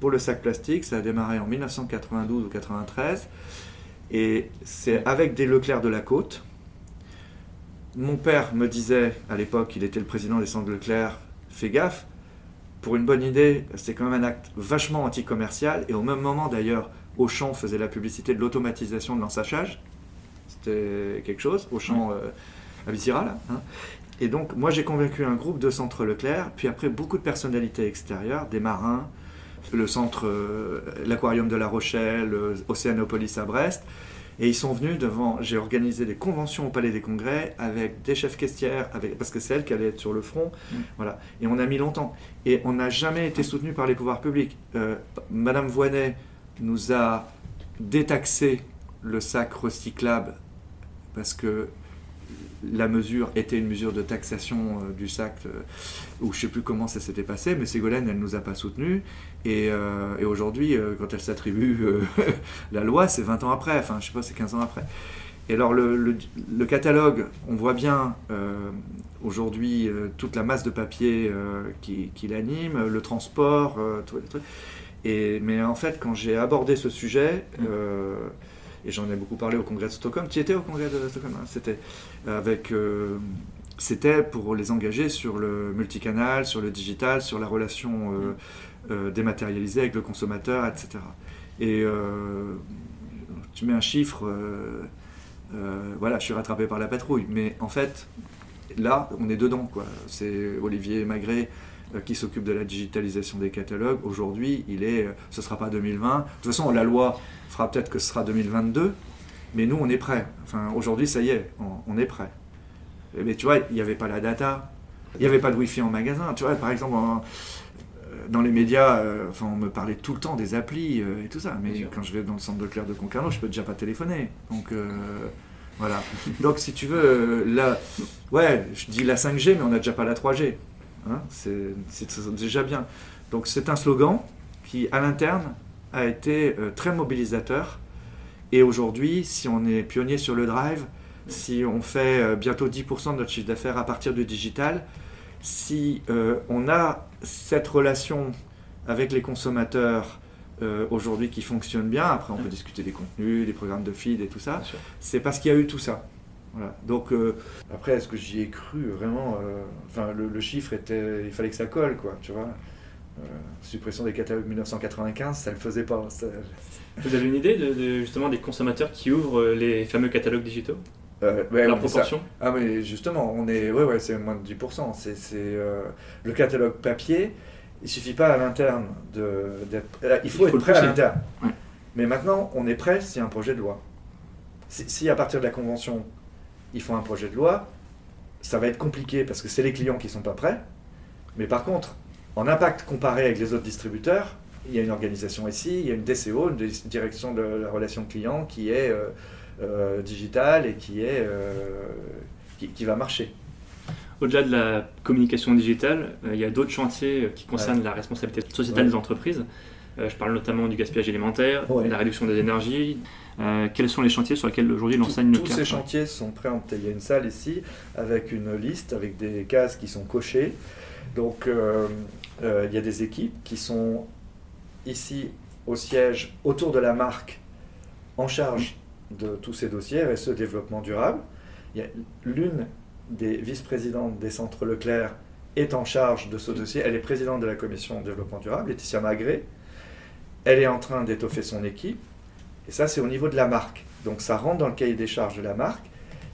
Speaker 2: pour le sac plastique, ça a démarré en 1992 ou 93. Et c'est avec des Leclerc de la Côte. Mon père me disait, à l'époque, il était le président des centres Leclerc, fais gaffe, pour une bonne idée, c'était quand même un acte vachement anticommercial, et au même moment d'ailleurs, Auchan faisait la publicité de l'automatisation de l'ensachage, c'était quelque chose, Auchan euh, à Vizira, là. hein. Et donc, moi, j'ai convaincu un groupe de centres Leclerc, puis après, beaucoup de personnalités extérieures, des marins, le centre, euh, l'aquarium de La Rochelle, euh, Océanopolis à Brest. Et ils sont venus devant. J'ai organisé des conventions au Palais des Congrès avec des chefs caissières, avec, parce que c'est elle qui allait être sur le front.
Speaker 1: Mm.
Speaker 2: Voilà. Et on a mis longtemps. Et on n'a jamais été soutenu par les pouvoirs publics. Euh, Madame Voinet nous a détaxé le sac recyclable parce que la mesure était une mesure de taxation euh, du sac, euh, ou je ne sais plus comment ça s'était passé, mais Ségolène, elle ne nous a pas soutenus. Et, euh, et aujourd'hui, euh, quand elle s'attribue la loi, c'est 20 ans après, enfin, je sais pas, c'est 15 ans après. Et alors, le, le- le catalogue, on voit bien aujourd'hui toute la masse de papier qui, qui l'anime, le transport, les trucs. Et, mais en fait, quand j'ai abordé ce sujet, euh, et j'en ai beaucoup parlé au congrès de Stockholm, tu étais au congrès de Stockholm, hein, c'était avec. euh, c'était pour les engager sur le multicanal, sur le digital, sur la relation euh, euh, dématérialisée avec le consommateur, etc. Et euh, tu mets un chiffre, euh, euh, voilà, je suis rattrapé par la patrouille. Mais en fait, là, on est dedans. quoi. C'est Olivier euh, qui s'occupe de la digitalisation des catalogues. Aujourd'hui, il est, euh, ce sera pas 2020. De toute façon, la loi fera peut-être que ce sera 2022. Mais nous, on est prêts. Enfin, aujourd'hui, ça y est, on, on est prêts. Mais tu vois, il n'y avait pas la data. Il n'y avait pas de Wi-Fi en magasin. Tu vois, par exemple, en- euh, dans les médias, euh, enfin, on me parlait tout le temps des applis euh, et tout ça. Mais quand je vais dans le centre de Claire de Concarneau, je peux déjà pas téléphoner. Donc, euh, voilà. Donc, si tu veux, euh, là, ouais, je dis la 5G, mais on n'a déjà pas la 3G. Hein, c'est déjà bien. Donc, c'est un slogan qui, à l'interne, a été euh, très mobilisateur. Et aujourd'hui, si on est pionnier sur le drive, si on fait euh, bientôt 10% de notre chiffre d'affaires à partir du digital, si euh, on a cette relation avec les consommateurs aujourd'hui qui fonctionne bien, après on peut discuter des contenus, des programmes de feed et tout ça, c'est parce qu'il y a eu tout ça. Voilà. Donc euh, après, est-ce que j'y ai cru vraiment euh, Enfin, le, le chiffre était, il fallait que ça colle, quoi, tu vois. Euh, suppression des catalogues 1995, ça le faisait pas. ça-
Speaker 1: Vous avez une idée de, de, justement des consommateurs qui ouvrent les fameux catalogues digitaux?
Speaker 2: Ouais,
Speaker 1: La proportion?
Speaker 2: Ah mais justement, on est, ouais, ouais, c'est moins de 10%. C'est, c'est, le catalogue papier. Il suffit pas à l'interne de, d'être. Il faut
Speaker 1: Il
Speaker 2: être
Speaker 1: faut le
Speaker 2: prêt à l'interne.
Speaker 1: Ouais.
Speaker 2: Mais maintenant, on est prêt s'il y a un projet de loi. Si, si à partir de la convention, ils font un projet de loi, ça va être compliqué parce que c'est les clients qui sont pas prêts. Mais par contre, en impact comparé avec les autres distributeurs, il y a une organisation ici, il y a une DCO, une direction de la relation client qui est euh, euh, digitale et qui est euh, qui, qui va marcher.
Speaker 1: Au-delà de la communication digitale, il y a d'autres chantiers qui concernent la responsabilité sociétale
Speaker 2: Ouais.
Speaker 1: des entreprises. Je parle notamment du gaspillage alimentaire,
Speaker 2: Ouais.
Speaker 1: de la réduction des énergies. Euh, quels sont les chantiers sur lesquels aujourd'hui l'enseigne
Speaker 2: Tous-
Speaker 1: Leclerc
Speaker 2: Tous ces chantiers sont préemptés. Il y a une salle ici avec une liste, avec des cases qui sont cochées. Donc euh, euh, il y a des équipes qui sont ici au siège autour de la marque en charge de tous ces dossiers, RSE développement durable. L'une des vice-présidentes des centres Leclerc est en charge de ce dossier. Elle est présidente de la commission développement durable, Laetitia Magré. Elle est en train d'étoffer son équipe. Et ça, c'est au niveau de la marque. Donc ça rentre dans le cahier des charges de la marque.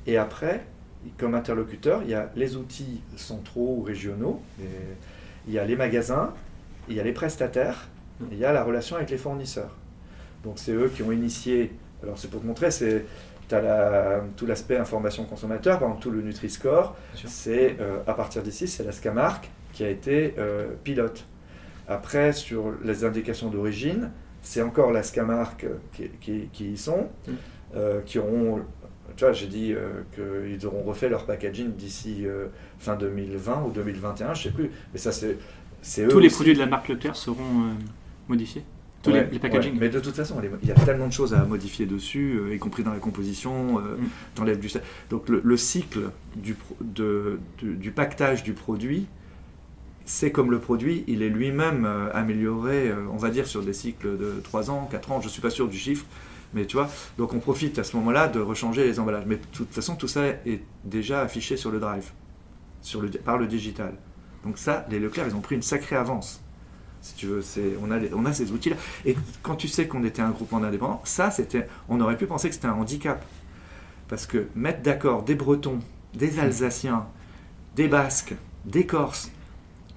Speaker 2: Et après, comme interlocuteur, il y a les outils centraux ou régionaux, et il y a les magasins, il y a les prestataires, et il y a la relation avec les fournisseurs. Donc c'est eux qui ont initié, alors c'est pour te montrer, c'est tu as tout l'aspect information consommateur, par exemple tout le Nutri-Score, c'est euh, à partir d'ici, c'est la Scamark qui a été euh, pilote. Après, sur les indications d'origine, c'est encore la Scamark qui, qui, qui y sont,
Speaker 1: Mm.
Speaker 2: euh, qui auront, tu vois, j'ai dit euh, qu'ils auront refait leur packaging d'ici euh, fin 2020 ou 2021, je sais plus, mais ça c'est c'est eux
Speaker 1: Tous les
Speaker 2: aussi.
Speaker 1: produits de la marque Leclerc seront euh, modifiés Tous
Speaker 2: Ouais,
Speaker 1: les, les packaging
Speaker 2: ouais. Mais de toute façon, il y a tellement de choses à modifier dessus, euh, y compris dans la composition, euh,
Speaker 1: Mm.
Speaker 2: t'enlèves du sel. Donc le, le cycle du, pro- de- du, du pactage du produit, c'est comme le produit, il est lui-même euh, amélioré, euh, on va dire, sur des cycles de 3 ans, 4 ans, je ne suis pas sûr du chiffre, Mais tu vois, donc on profite à ce moment-là de rechanger les emballages. Mais de toute façon, tout ça est déjà affiché sur le drive, sur le, par le digital. Donc ça, les Leclerc, ils ont pris une sacrée avance. Si tu veux, on, a on a ces outils-là. Et quand tu sais qu'on était un groupement d'indépendants, ça, c'était, on aurait pu penser que c'était un handicap. Parce que mettre d'accord des Bretons, des Alsaciens, des Basques, des Corses,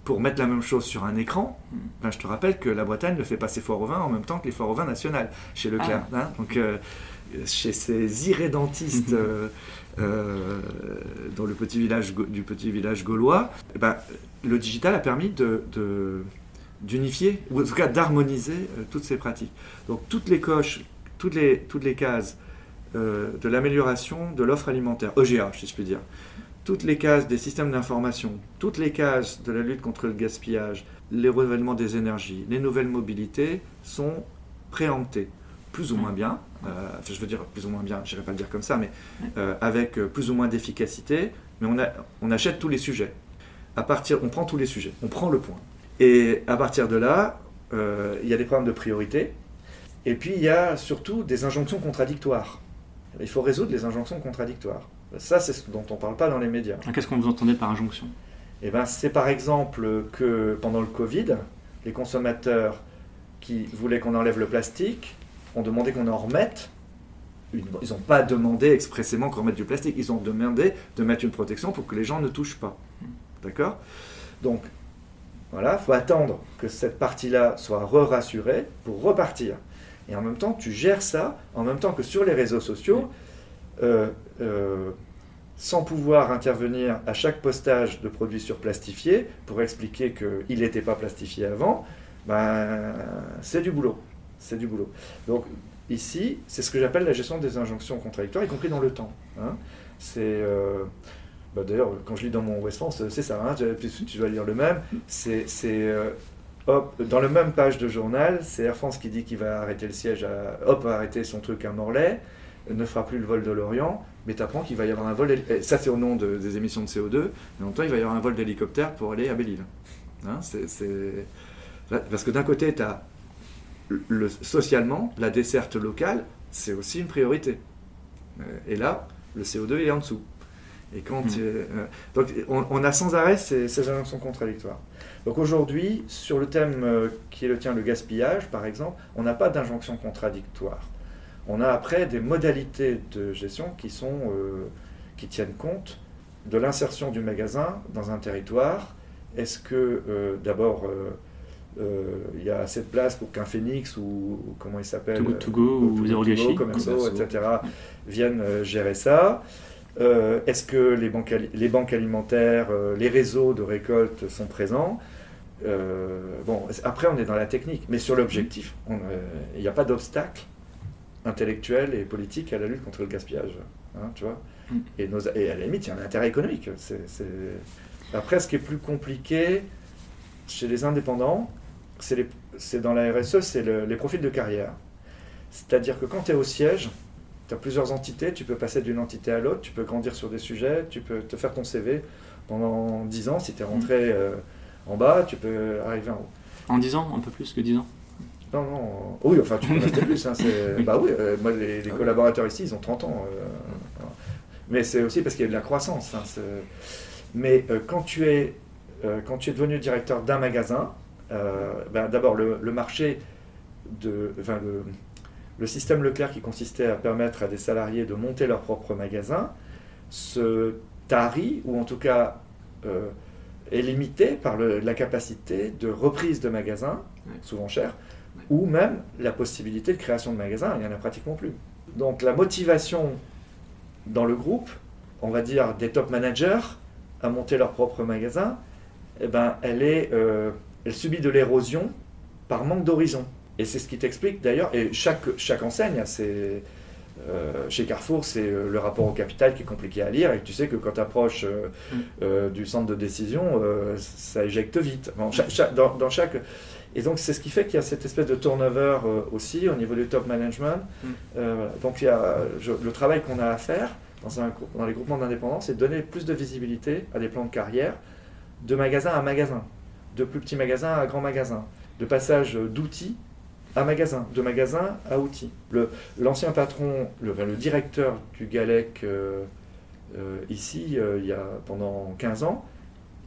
Speaker 2: pour mettre la même chose sur un écran, ben, je te rappelle que la Bretagne ne fait pas ses foires au vin en même temps que les foires au vin nationales chez Leclerc. hein. Donc, euh, chez ces irrédentistes euh, euh, dans le petit village, du petit village gaulois, eh ben, le digital a permis de, de- d'unifier, ou en tout cas d'harmoniser toutes ces pratiques. Donc toutes les coches, toutes les, toutes les cases de l'amélioration de l'offre alimentaire, EGA si je puis dire, toutes les cases des systèmes d'information, toutes les cases de la lutte contre le gaspillage, les renouvellements des énergies, les nouvelles mobilités sont préemptées, plus ou moins bien, euh, enfin, je veux dire plus ou moins bien, je n'irai pas le dire comme ça, mais euh, avec euh, plus ou moins d'efficacité, mais on, a- on achète tous les sujets. À partir, on prend tous les sujets, on prend le point. Et à partir de là, euh, il y a des problèmes de priorité, et puis il y a surtout des injonctions contradictoires. Il faut résoudre les injonctions contradictoires. Ça, c'est ce dont on ne parle pas dans les médias.
Speaker 1: Qu'est-ce qu'on vous entendait par injonction?
Speaker 2: Eh ben, c'est par exemple que pendant le Covid, les consommateurs qui voulaient qu'on enlève le plastique ont demandé qu'on en remette. Ils n'ont pas demandé expressément qu'on remette du plastique, ils ont demandé de mettre une protection pour que les gens ne touchent pas. D'accord? Donc, voilà, il faut attendre que cette partie-là soit re-rassurée pour repartir. Et en même temps, tu gères ça, en même temps que sur les réseaux sociaux, euh, euh, sans pouvoir intervenir à chaque postage de produits surplastifiés pour expliquer qu'il n'était pas plastifié avant, ben, c'est du boulot. C'est du boulot. Donc ici, c'est ce que j'appelle la gestion des injonctions contradictoires, y compris dans le temps. hein. C'est euh, bah, D'ailleurs, quand je lis dans mon West France, c'est ça, hein, tu, tu dois lire le même. C'est euh, hop, dans la même page de journal, c'est Air France qui dit qu'il va arrêter le siège à. Hop, va arrêter son truc à Morlaix, ne fera plus le vol de l'Orient, mais tu apprends qu'il va y avoir un vol. et Ça, c'est au nom de- des émissions de CO2, mais en même temps, il va y avoir un vol d'hélicoptère pour aller à Belle-Île. Hein, Parce que d'un côté, tu as le, socialement, la desserte locale, c'est aussi une priorité. Euh, Et là, le CO2 est en dessous. Et quand,
Speaker 1: Mm.
Speaker 2: euh, euh, donc on, on a sans arrêt ces, ces injonctions contradictoires. Donc aujourd'hui, sur le thème qui est le tien, le gaspillage, par exemple, on n'a pas d'injonction contradictoire. On a après des modalités de gestion qui, sont, euh, qui tiennent compte de l'insertion du magasin dans un territoire. Est-ce que euh, d'abord euh, euh, il y a assez de place pour qu'un Phoenix ou, ou comment il s'appelle
Speaker 1: Too Good To ou
Speaker 2: Go,
Speaker 1: Gâchis.
Speaker 2: Commerceau, etc. viennent gérer ça Est-ce que les banques, les banques alimentaires, les réseaux de récolte sont présents? Bon, après on est dans la technique, mais sur l'objectif, il n'y a pas d'obstacle intellectuel et politique à la lutte contre le gaspillage. hein, tu vois
Speaker 1: Mm.
Speaker 2: et, nos- et à la limite, il y a un intérêt économique. Après, ce qui est plus compliqué chez les indépendants, c'est dans la RSE, c'est le- les profils de carrière. C'est-à-dire que quand tu es au siège, tu as plusieurs entités, tu peux passer d'une entité à l'autre, tu peux grandir sur des sujets, tu peux te faire ton CV pendant 10 ans. Si tu es rentré euh, en bas, tu peux arriver en haut.
Speaker 1: En 10 ans, un peu plus que 10 ans?
Speaker 2: Non, non. Oui, enfin, tu peux rester plus. hein,
Speaker 1: Oui.
Speaker 2: Bah oui, euh, moi, les, les
Speaker 3: Ah
Speaker 2: collaborateurs ici, ils ont 30 ans. euh, voilà. Mais c'est aussi parce qu'il y a de la croissance. hein, Mais euh, quand, tu es, euh, quand tu es devenu directeur d'un magasin, euh, ben, d'abord, le, le marché, de, enfin, le, le système Leclerc qui consistait à permettre à des salariés de monter leur propre magasin, se tarit, ou en tout cas euh, est limité par le- la capacité de reprise de magasins, souvent cher,
Speaker 1: Ouais.
Speaker 2: Ou même la possibilité de création de magasins, il n'y en a pratiquement plus. Donc la motivation dans le groupe, on va dire des top managers, à monter leur propre magasin, eh ben, elle, est, euh, elle subit de l'érosion par manque d'horizon. Et c'est ce qui t'explique d'ailleurs, et chaque, chaque enseigne euh, chez Carrefour, c'est euh, le rapport au capital qui est compliqué à lire et tu sais que quand tu approches
Speaker 1: Mm.
Speaker 2: du centre de décision, ça éjecte vite. Bon, dans chaque... Et donc c'est ce qui fait qu'il y a cette espèce de turnover euh, aussi au niveau du top management.
Speaker 1: Mm.
Speaker 2: Euh, donc il y a, je- le travail qu'on a à faire dans, un, grou- dans les groupements d'indépendants, c'est de donner plus de visibilité à des plans de carrière de magasin à magasin, de plus petits magasins à grands magasins, de passage d'outils à magasin, de magasin à outils. L'ancien patron, le, directeur du Galec euh, ici, il y a pendant 15 ans,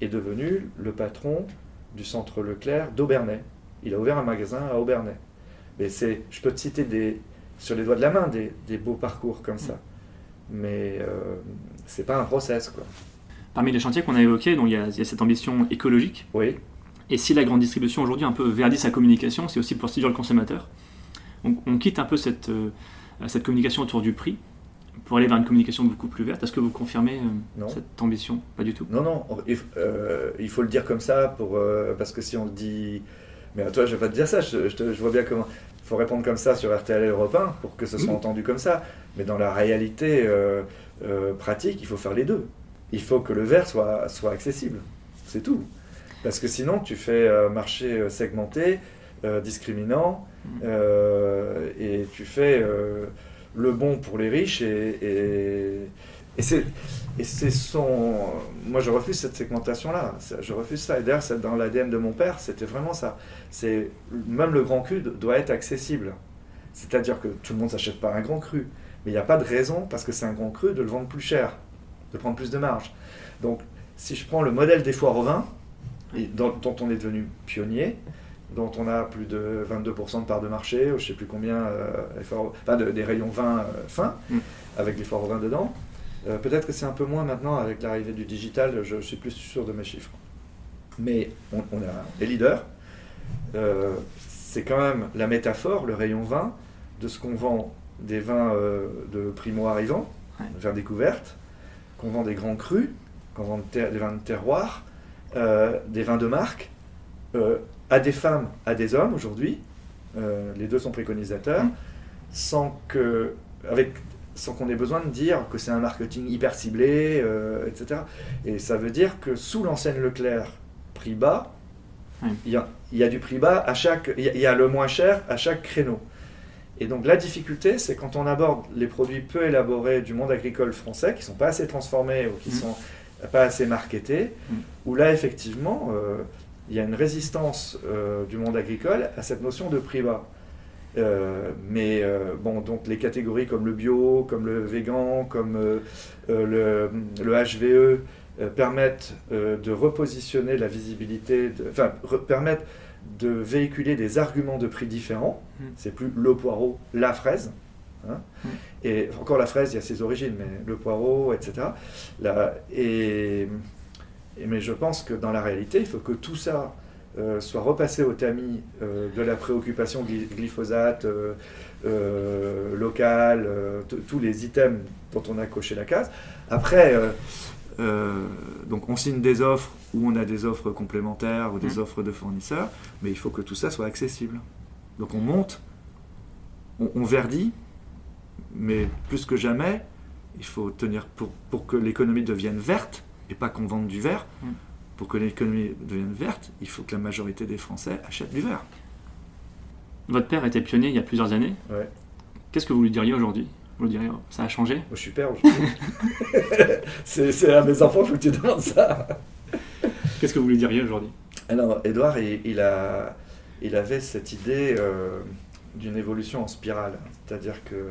Speaker 2: est devenu le patron du centre Leclerc d'Aubernay. Il a ouvert un magasin à Aubernay. Mais c'est, je peux te citer des, sur les doigts de la main des, des beaux parcours comme ça. Mais euh, c'est pas un process, quoi.
Speaker 1: Parmi les chantiers qu'on a évoqués, donc il y a, il y a cette ambition écologique.
Speaker 2: Oui,
Speaker 1: Et si la grande distribution aujourd'hui un peu verdit sa communication, c'est aussi pour séduire le consommateur. On, on quitte un peu cette, euh, cette communication autour du prix pour aller vers une communication beaucoup plus verte. Est-ce que vous confirmez euh,
Speaker 2: Non.
Speaker 1: cette ambition? Pas du tout?
Speaker 2: Non, non, il, euh, il faut le dire comme ça, pour, parce que si on le dit... Mais à toi, je vais pas te dire ça, je, je te- je vois bien comment... Il faut répondre comme ça sur RTL Europe 1 pour que ce soit entendu comme ça. Mais dans la réalité euh, euh, pratique, il faut faire les deux. Il faut que le verre soit, soit accessible. C'est tout. Parce que sinon, tu fais euh, marché euh, segmenté, discriminant, euh, et tu fais le bon pour les riches et, et, et c'est et c'est son moi je refuse cette segmentation là je refuse ça. Et d'ailleurs c'est dans l'ADN de mon père c'était vraiment ça. C'est même le grand cru doit être accessible. C'est à dire que tout le monde s'achète pas un grand cru. Mais il n'y a pas de raison parce que c'est un grand cru de le vendre plus cher de prendre plus de marge. Donc si je prends le modèle des foires au vin et dont, dont on est devenu pionnier dont on a plus de 22% de part de marché, ou je sais plus combien, euh, les foires au- enfin, de- des rayons vin euh, fins,
Speaker 1: Mm.
Speaker 2: avec les foires au vin dedans. Euh, Peut-être que c'est un peu moins maintenant avec l'arrivée du digital, je, suis plus sûr de mes chiffres. Mais on, on a les leaders. Euh, c'est quand même la métaphore, le rayon vin, de ce qu'on vend des vins euh, de primo-arrivants,
Speaker 1: Ouais.
Speaker 2: vers découverte, qu'on vend des grands crus, qu'on vend des vins de terroir, des vins de marque, à des femmes, à des hommes aujourd'hui. Les deux sont préconisateurs, sans que, avec, sans qu'on ait besoin de dire que c'est un marketing hyper ciblé, euh, etc. Et ça veut dire que sous l'enseigne Leclerc, prix bas,
Speaker 1: Oui.
Speaker 2: il y, a, il y a du prix bas à chaque, il y a- il y a le moins cher à chaque créneau. Et donc la difficulté, c'est quand on aborde les produits peu élaborés du monde agricole français, qui sont pas assez transformés ou qui
Speaker 1: Mm.
Speaker 2: sont pas assez marketés,
Speaker 1: Mm.
Speaker 2: où là effectivement, euh, il y a une résistance euh, du monde agricole à cette notion de prix bas. Euh, mais euh, bon, donc les catégories comme le bio, comme le végan, comme euh, le, le HVE euh, permettent de repositionner la visibilité, de- enfin permettent de véhiculer des arguments de prix différents.
Speaker 1: Mm.
Speaker 2: C'est plus le poireau, la fraise. hein.
Speaker 1: Mm.
Speaker 2: Et encore la fraise, il y a ses origines, mais le poireau, etc. Là, et, et- mais je pense que dans la réalité, il faut que tout ça euh, soit repassé au tamis euh, de la préoccupation gly- glyphosate, euh, euh, locale, tous les items dont on a coché la case. Après, donc on signe des offres où on a des offres complémentaires ou des
Speaker 1: Mm.
Speaker 2: offres de fournisseurs, mais il faut que tout ça soit accessible. Donc on monte, on, on verdit, mais plus que jamais, il faut tenir pour, pour que l'économie devienne verte et pas qu'on vende du verre.
Speaker 1: Mm.
Speaker 2: Pour que l'économie devienne verte, il faut que la majorité des Français achètent du verre.
Speaker 1: Votre père était pionnier il y a plusieurs années.
Speaker 2: Ouais.
Speaker 1: Qu'est-ce que vous lui diriez aujourd'hui? Vous lui diriez, oh, ça a changé?
Speaker 2: Moi, je suis père aujourd'hui. c'est à mes enfants, faut que tu demandes ça.
Speaker 1: Qu'est-ce que vous lui diriez aujourd'hui?
Speaker 2: Alors, Edouard, il, il a, il avait cette idée euh, d'une évolution en spirale. C'est-à-dire que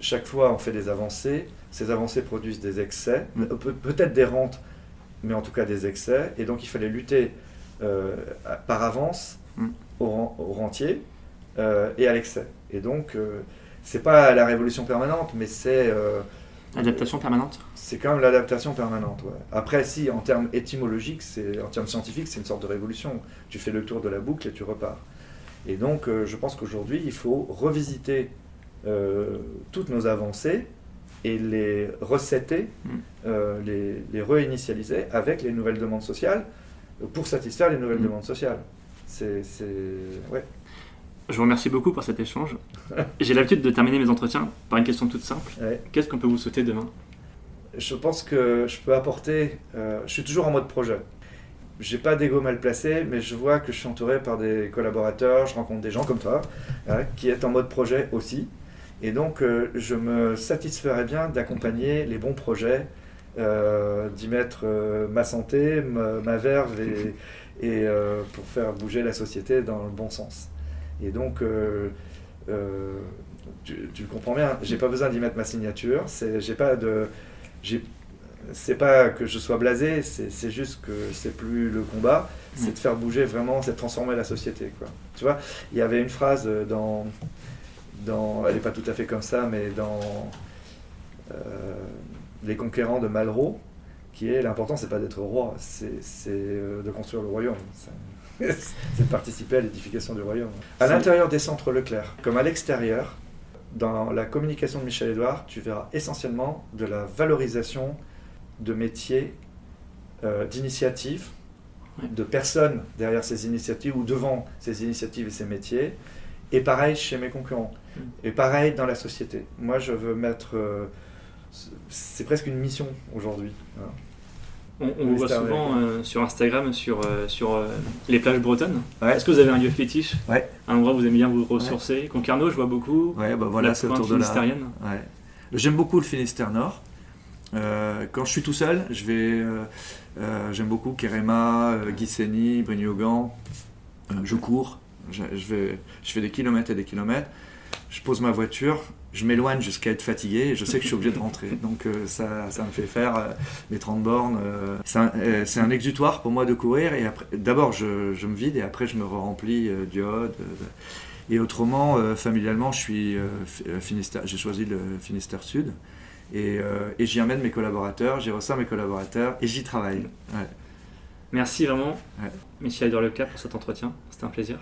Speaker 2: chaque fois, on fait des avancées. Ces avancées produisent des excès, peut- peut-être des rentes, mais en tout cas des excès. Et donc, il fallait lutter euh, par avance
Speaker 1: Mm.
Speaker 2: au, ren- au rentier euh, et à l'excès. Et donc, euh, c'est pas la révolution permanente, mais c'est euh,
Speaker 1: Adaptation permanente
Speaker 2: c'est quand même l'adaptation permanente. ouais. Après, si en termes étymologiques, en termes scientifiques, c'est une sorte de révolution. Tu fais le tour de la boucle et tu repars. Et donc, je pense qu'aujourd'hui, il faut revisiter toutes nos avancées et les recéter,
Speaker 1: Mm.
Speaker 2: euh, les, les réinitialiser avec les nouvelles demandes sociales euh, pour satisfaire les nouvelles
Speaker 1: Mm.
Speaker 2: demandes sociales. C'est, c'est... Ouais.
Speaker 1: Je vous remercie beaucoup pour cet échange. J'ai l'habitude de terminer mes entretiens par une question toute simple.
Speaker 2: Ouais.
Speaker 1: Qu'est-ce qu'on peut vous souhaiter demain?
Speaker 2: Je pense que je peux apporter. euh, je suis toujours en mode projet. J'ai pas d'ego mal placé, mais je vois que je suis entouré par des collaborateurs, je rencontre des gens comme toi, hein, qui est en mode projet aussi. Et donc, euh, je me satisferais bien d'accompagner les bons projets, euh, d'y mettre euh, ma santé, ma, ma verve, et, et, pour faire bouger la société dans le bon sens. Et donc, tu, tu le comprends bien, j'ai pas besoin d'y mettre ma signature. C'est, j'ai pas de, c'est pas que je sois blasé, c'est, juste que c'est plus le combat, c'est
Speaker 1: Mm.
Speaker 2: de faire bouger vraiment, c'est de transformer la société. Quoi. Tu vois, il y avait une phrase dans, dans, elle est pas tout à fait comme ça, mais dans euh, Les Conquérants de Malraux, qui est l'important, c'est pas d'être roi, c'est, euh, de construire le royaume. C'est- de participer à l'édification du royaume. À l'intérieur des centres Leclerc, comme à l'extérieur, dans la communication de Michel Edouard, tu verras essentiellement de la valorisation de métiers, euh, d'initiatives, de personnes derrière ces initiatives ou devant ces initiatives et ces métiers. Et pareil chez mes concurrents. Et pareil dans la société. Moi, je veux mettre. euh, c'est presque une mission aujourd'hui. Voilà.
Speaker 1: On, on vous voit souvent euh, sur Instagram, sur, euh, sur euh, les plages bretonnes.
Speaker 2: Ouais.
Speaker 1: Est-ce que vous avez un lieu fétiche?
Speaker 2: Ouais.
Speaker 1: Un endroit où vous aimez bien vous ressourcer? Concarneau, je vois beaucoup.
Speaker 2: Ouais, bah voilà,
Speaker 1: la
Speaker 2: c'est autour de. Ouais. J'aime beaucoup le Finistère Nord. Quand je suis tout seul, je vais, j'aime beaucoup Kerema, Guissény, Brignogan. Je cours, je, je vais, je fais des kilomètres et des kilomètres. Je pose ma voiture, je m'éloigne jusqu'à être fatigué et je sais que je suis obligé de rentrer. Donc euh, ça, ça me fait faire euh, les 30 bornes. euh. c'est, un, euh, c'est un exutoire pour moi de courir. Et d'abord, je, je me vide et après, je me remplis euh, d'iode. et autrement, familialement, je suis j'ai choisi le Finistère Sud. Et, et j'y emmène mes collaborateurs, j'y ressors mes collaborateurs et j'y travaille. Ouais.
Speaker 1: Merci vraiment,
Speaker 2: Ouais.
Speaker 1: Michel Leclerc, pour cet entretien. C'était un plaisir.